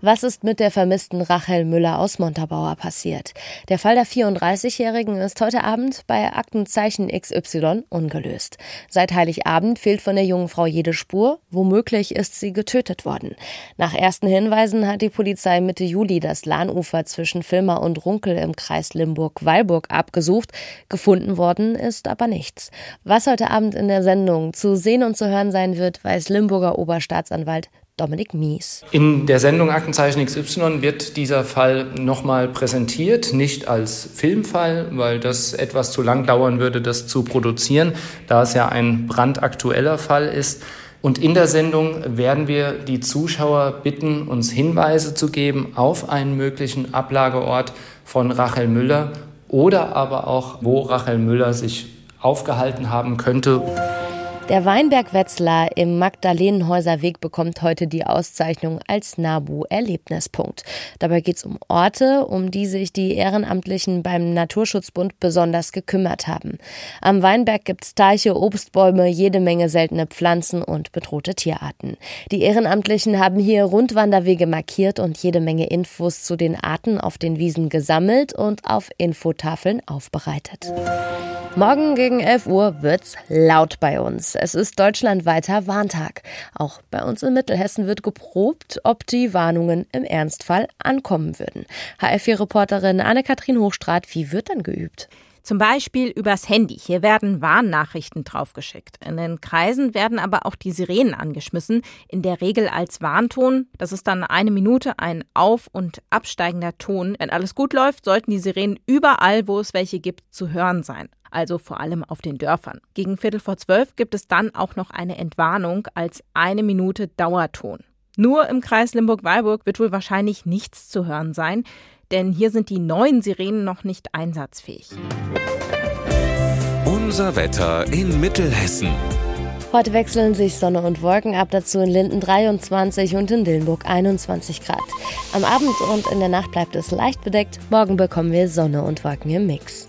Was ist mit der vermissten Rachel Müller aus Montabaur passiert? Der Fall der 34-Jährigen ist heute Abend bei Aktenzeichen XY ungelöst. Seit Heiligabend fehlt von der jungen Frau jede Spur. Womöglich ist sie getötet worden. Nach ersten Hinweisen hat die Polizei Mitte Juli das Lahnufer zwischen Filmer und Runkel im Kreis Limburg-Weilburg abgesucht. Gefunden worden ist aber nichts. Was heute Abend in der Sendung zu sehen und zu hören sein wird, weiß Limburger Oberstaatsanwalt Dominik Mies. In der Sendung Aktenzeichen XY wird dieser Fall nochmal präsentiert, nicht als Filmfall, weil das etwas zu lang dauern würde, das zu produzieren, da es ja ein brandaktueller Fall ist. Und in der Sendung werden wir die Zuschauer bitten, uns Hinweise zu geben auf einen möglichen Ablageort von Rachel Müller oder aber auch, wo Rachel Müller sich aufgehalten haben könnte. Der Weinberg-Wetzlar im Magdalenenhäuser Weg bekommt heute die Auszeichnung als NABU-Erlebnispunkt. Dabei geht es um Orte, um die sich die Ehrenamtlichen beim Naturschutzbund besonders gekümmert haben. Am Weinberg gibt es Teiche, Obstbäume, jede Menge seltene Pflanzen und bedrohte Tierarten. Die Ehrenamtlichen haben hier Rundwanderwege markiert und jede Menge Infos zu den Arten auf den Wiesen gesammelt und auf Infotafeln aufbereitet. Morgen gegen 11 Uhr wird's laut bei uns. Es ist deutschlandweiter Warntag. Auch bei uns in Mittelhessen wird geprobt, ob die Warnungen im Ernstfall ankommen würden. HF4-Reporterin Anne-Kathrin Hochstrat, wie wird denn geübt? Zum Beispiel übers Handy. Hier werden Warnnachrichten draufgeschickt. In den Kreisen werden aber auch die Sirenen angeschmissen, in der Regel als Warnton. Das ist dann eine Minute ein auf- und absteigender Ton. Wenn alles gut läuft, sollten die Sirenen überall, wo es welche gibt, zu hören sein also vor allem auf den Dörfern. Gegen Viertel vor zwölf gibt es dann auch noch eine Entwarnung als eine Minute Dauerton. Nur im Kreis Limburg-Weilburg wird wohl wahrscheinlich nichts zu hören sein, denn hier sind die neuen Sirenen noch nicht einsatzfähig. Unser Wetter in Mittelhessen. Heute wechseln sich Sonne und Wolken ab, dazu in Linden 23 und in Dillenburg 21 Grad. Am Abend und in der Nacht bleibt es leicht bedeckt, morgen bekommen wir Sonne und Wolken im Mix.